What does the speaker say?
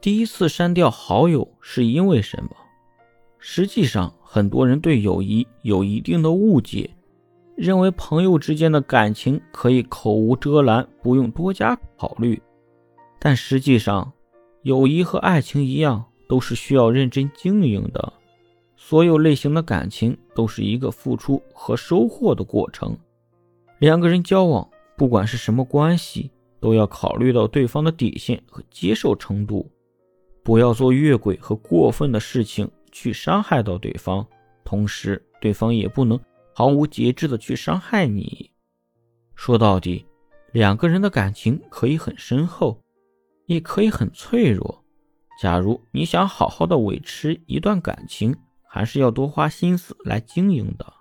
第一次删掉好友是因为什么？实际上，很多人对友谊有一定的误解，认为朋友之间的感情可以口无遮拦，不用多加考虑。但实际上，友谊和爱情一样，都是需要认真经营的。所有类型的感情都是一个付出和收获的过程。两个人交往，不管是什么关系，都要考虑到对方的底线和接受程度。不要做越轨和过分的事情去伤害到对方，同时对方也不能毫无节制的去伤害你。说到底，两个人的感情可以很深厚，也可以很脆弱。假如你想好好的维持一段感情，还是要多花心思来经营的。